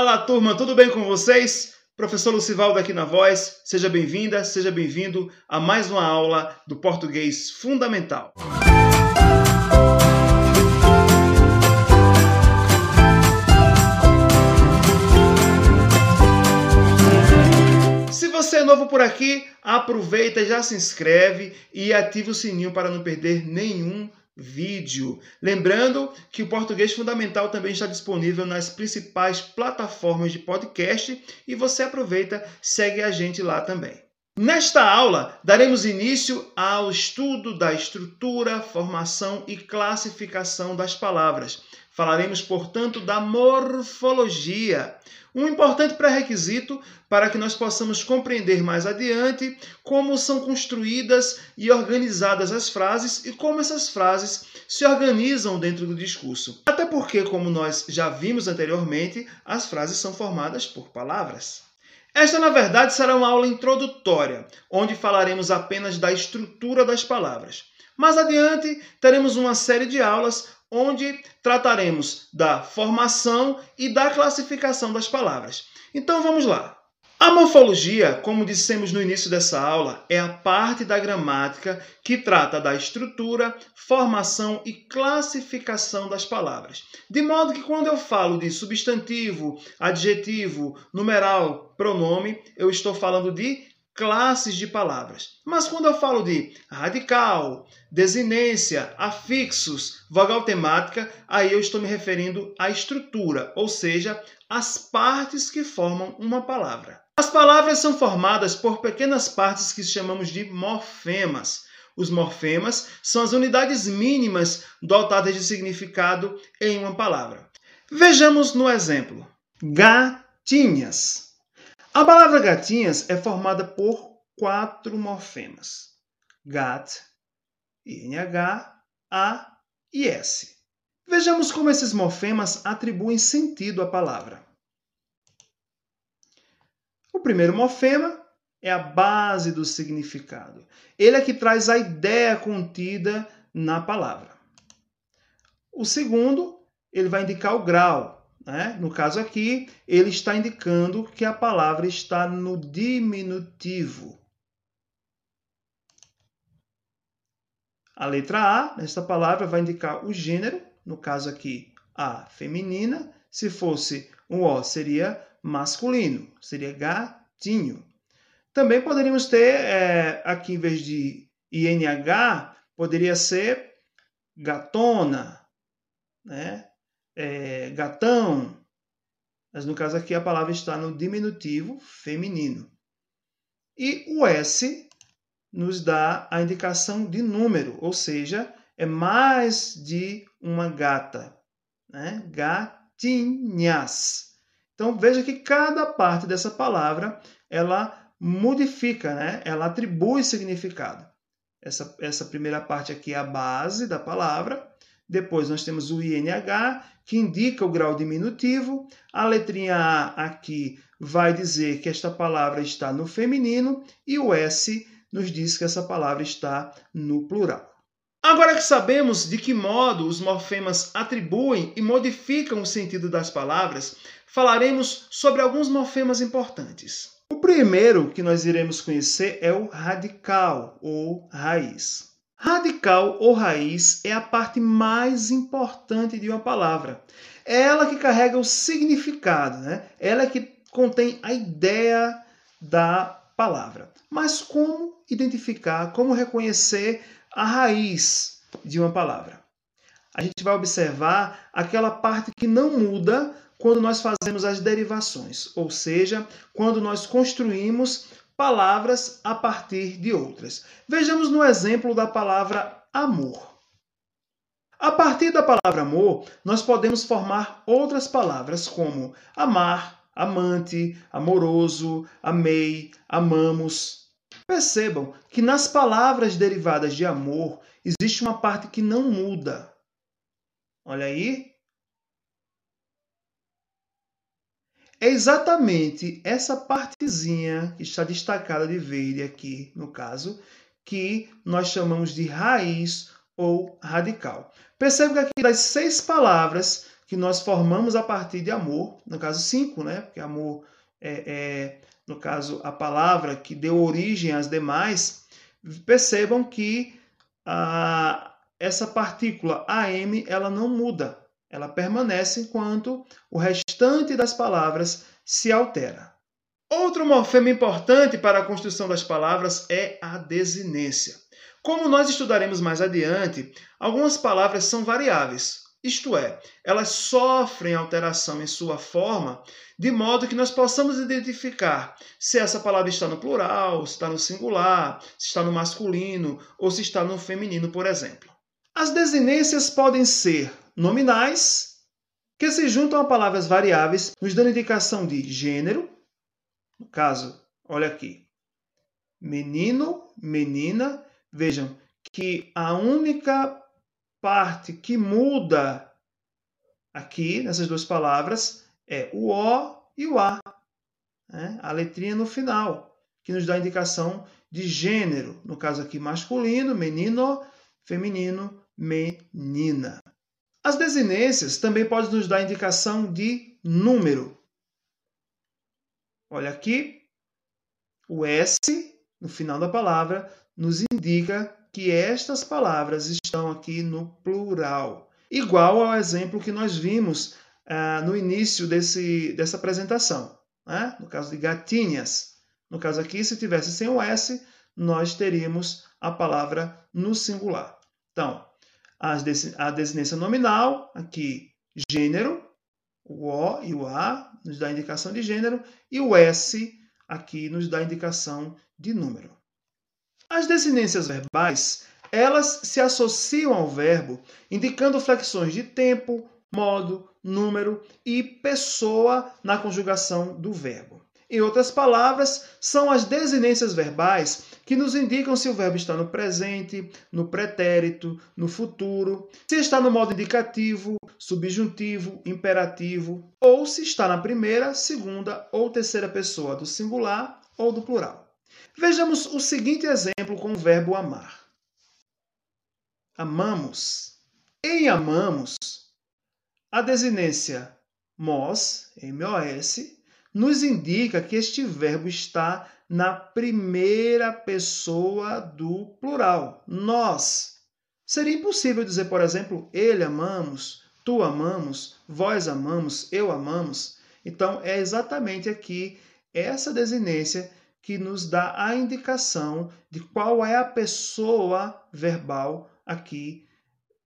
Fala turma, tudo bem com vocês? Professor Lucivaldo aqui na voz, seja bem-vinda, seja bem-vindo a mais uma aula do Português Fundamental. Se você é novo por aqui, aproveita, já se inscreve e ativa o sininho para não perder nenhum vídeo. Lembrando que o Português Fundamental também está disponível nas principais plataformas de podcast e você aproveita, segue a gente lá também. Nesta aula, daremos início ao estudo da estrutura, formação e classificação das palavras. Falaremos, portanto, da morfologia, um importante pré-requisito para que nós possamos compreender mais adiante como são construídas e organizadas as frases e como essas frases se organizam dentro do discurso. Até porque, como nós já vimos anteriormente, as frases são formadas por palavras. Esta, na verdade, será uma aula introdutória, onde falaremos apenas da estrutura das palavras. Mais adiante, teremos uma série de aulas onde trataremos da formação e da classificação das palavras. Então vamos lá. A morfologia, como dissemos no início dessa aula, é a parte da gramática que trata da estrutura, formação e classificação das palavras. De modo que quando eu falo de substantivo, adjetivo, numeral, pronome, eu estou falando de classes de palavras. Mas quando eu falo de radical, desinência, afixos, vogal temática, aí eu estou me referindo à estrutura, ou seja, às partes que formam uma palavra. As palavras são formadas por pequenas partes que chamamos de morfemas. Os morfemas são as unidades mínimas dotadas de significado em uma palavra. Vejamos no exemplo: gatinhas. A palavra gatinhas é formada por quatro morfemas: gat, INH, A e S. Vejamos como esses morfemas atribuem sentido à palavra. O primeiro morfema é a base do significado. Ele é que traz a ideia contida na palavra. O segundo, ele vai indicar o grau, né? No caso aqui, ele está indicando que a palavra está no diminutivo. A letra A, nesta palavra, vai indicar o gênero, no caso aqui, a feminina. Se fosse um O, seria masculino, seria gatinho. Também poderíamos ter, é, aqui em vez de INH, poderia ser gatona, né? é, gatão, mas no caso aqui a palavra está no diminutivo feminino. E o S nos dá a indicação de número, ou seja, é mais de uma gata, né? gatinhas. Então veja que cada parte dessa palavra ela modifica, né? ela atribui significado. Essa, essa primeira parte aqui é a base da palavra, depois nós temos o INH, que indica o grau diminutivo. A letrinha A aqui vai dizer que esta palavra está no feminino e o S nos diz que essa palavra está no plural. Agora que sabemos de que modo os morfemas atribuem e modificam o sentido das palavras, falaremos sobre alguns morfemas importantes. O primeiro que nós iremos conhecer é o radical ou raiz. Radical ou raiz é a parte mais importante de uma palavra. É ela que carrega o significado, né? Ela é que contém a ideia da palavra. Mas como identificar, como reconhecer a raiz de uma palavra? A gente vai observar aquela parte que não muda quando nós fazemos as derivações, ou seja, quando nós construímos palavras a partir de outras. Vejamos no exemplo da palavra amor. A partir da palavra amor, nós podemos formar outras palavras como amar, amante, amoroso, amei, amamos. Percebam que nas palavras derivadas de amor existe uma parte que não muda. Olha aí, É exatamente essa partezinha que está destacada de verde aqui, no caso, que nós chamamos de raiz ou radical. Perceba que aqui das seis palavras que nós formamos a partir de amor, no caso cinco, né? Porque amor é, é, no caso, a palavra que deu origem às demais, percebam que a, essa partícula AM ela não muda, ela permanece enquanto o restante das palavras se altera. Outro morfema importante para a construção das palavras é a desinência. Como nós estudaremos mais adiante, algumas palavras são variáveis, isto é, elas sofrem alteração em sua forma, de modo que nós possamos identificar se essa palavra está no plural, se está no singular, se está no masculino ou se está no feminino, por exemplo. As desinências podem ser nominais, que se juntam a palavras variáveis, nos dando indicação de gênero. No caso, olha aqui, menino, menina. Vejam que a única parte que muda aqui nessas duas palavras é o O e o A. Né? A letrinha no final, que nos dá a indicação de gênero. No caso aqui, masculino, menino, feminino, menina. As desinências também podem nos dar indicação de número. Olha aqui, o S no final da palavra nos indica que estas palavras estão aqui no plural, igual ao exemplo que nós vimos ah, no início desse, dessa apresentação. Né? No caso de gatinhas. No caso aqui, se tivesse sem o S, nós teríamos a palavra no singular. Então, a desinência nominal, aqui, gênero, o O e o A nos dá indicação de gênero, e o S aqui nos dá indicação de número. As desinências verbais, elas se associam ao verbo, indicando flexões de tempo, modo, número e pessoa na conjugação do verbo. Em outras palavras, são as desinências verbais que nos indicam se o verbo está no presente, no pretérito, no futuro, se está no modo indicativo, subjuntivo, imperativo, ou se está na primeira, segunda ou terceira pessoa do singular ou do plural. Vejamos o seguinte exemplo com o verbo amar. Amamos. Em amamos, a desinência mos, M-O-S, nos indica que este verbo está na primeira pessoa do plural, nós. Seria impossível dizer, por exemplo, ele amamos, tu amamos, vós amamos, eu amamos. Então, é exatamente aqui essa desinência que nos dá a indicação de qual é a pessoa verbal aqui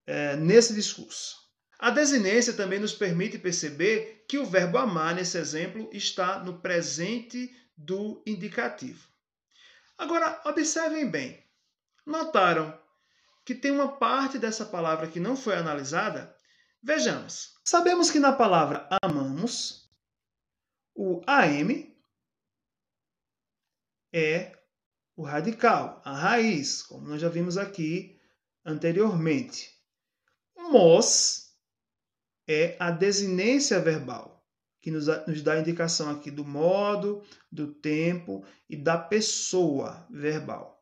é, nesse discurso. A desinência também nos permite perceber que o verbo amar, nesse exemplo, está no presente do indicativo. Agora, observem bem. Notaram que tem uma parte dessa palavra que não foi analisada? Vejamos. Sabemos que na palavra amamos, o AM é o radical, a raiz, como nós já vimos aqui anteriormente. Mos é a desinência verbal, que nos, nos dá a indicação aqui do modo, do tempo e da pessoa verbal.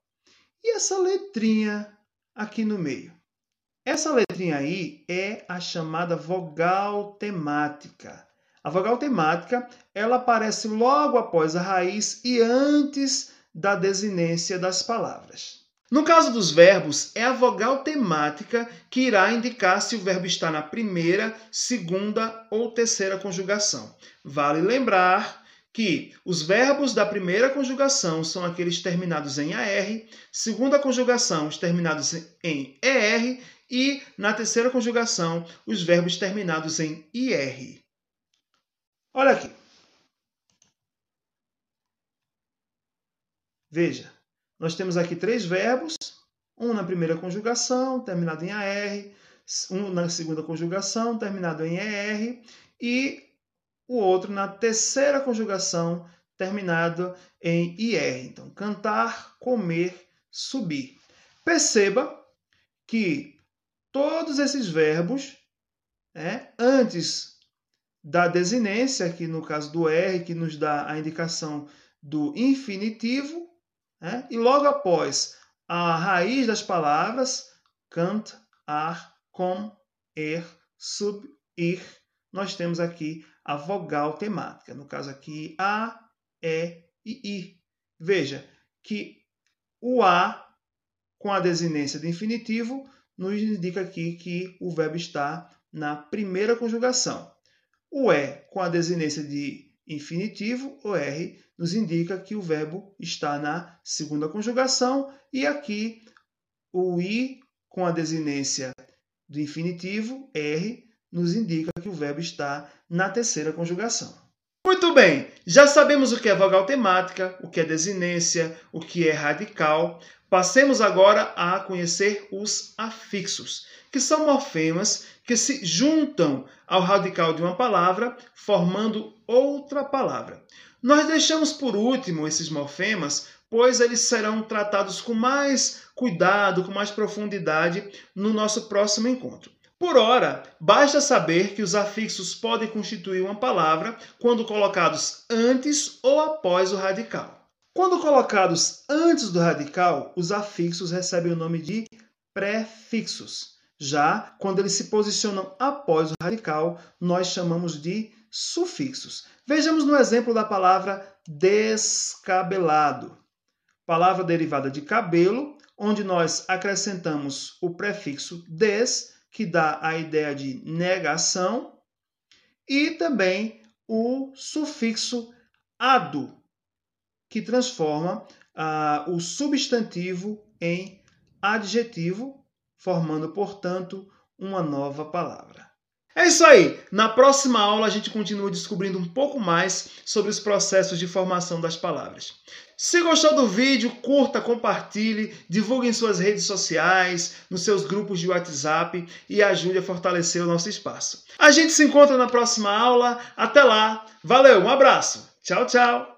E essa letrinha aqui no meio? Essa letrinha aí é a chamada vogal temática. A vogal temática, ela aparece logo após a raiz e antes da desinência das palavras. No caso dos verbos, é a vogal temática que irá indicar se o verbo está na primeira, segunda ou terceira conjugação. Vale lembrar que os verbos da primeira conjugação são aqueles terminados em AR, segunda conjugação, os terminados em ER e na terceira conjugação, os verbos terminados em IR. Olha aqui. Veja, nós temos aqui três verbos, um na primeira conjugação, terminado em AR, um na segunda conjugação, terminado em ER, e o outro na terceira conjugação, terminado em IR. Então, cantar, comer, subir. Perceba que todos esses verbos, né, antes da desinência, aqui no caso do R, que nos dá a indicação do infinitivo, né? e logo após a raiz das palavras, cant, ar, com, er, sub, ir, nós temos aqui a vogal temática. No caso aqui, A, E e I. Veja que o A, com a desinência de infinitivo, nos indica aqui que o verbo está na primeira conjugação. O E, com a desinência de infinitivo, o R, nos indica que o verbo está na segunda conjugação. E aqui, o I, com a desinência do infinitivo, R, nos indica que o verbo está na terceira conjugação. Muito bem, já sabemos o que é vogal temática, o que é desinência, o que é radical. Passemos agora a conhecer os afixos, que são morfemas que se juntam ao radical de uma palavra, formando outra palavra. Nós deixamos por último esses morfemas, pois eles serão tratados com mais cuidado, com mais profundidade no nosso próximo encontro. Por ora, basta saber que os afixos podem constituir uma palavra quando colocados antes ou após o radical. Quando colocados antes do radical, os afixos recebem o nome de prefixos. Já quando eles se posicionam após o radical, nós chamamos de sufixos. Vejamos no exemplo da palavra descabelado. Palavra derivada de cabelo, onde nós acrescentamos o prefixo des que dá a ideia de negação, e também o sufixo ado, que transforma ah, o substantivo em adjetivo, formando, portanto, uma nova palavra. É isso aí! Na próxima aula a gente continua descobrindo um pouco mais sobre os processos de formação das palavras. Se gostou do vídeo, curta, compartilhe, divulgue em suas redes sociais, nos seus grupos de WhatsApp e ajude a fortalecer o nosso espaço. A gente se encontra na próxima aula. Até lá! Valeu, um abraço! Tchau, tchau!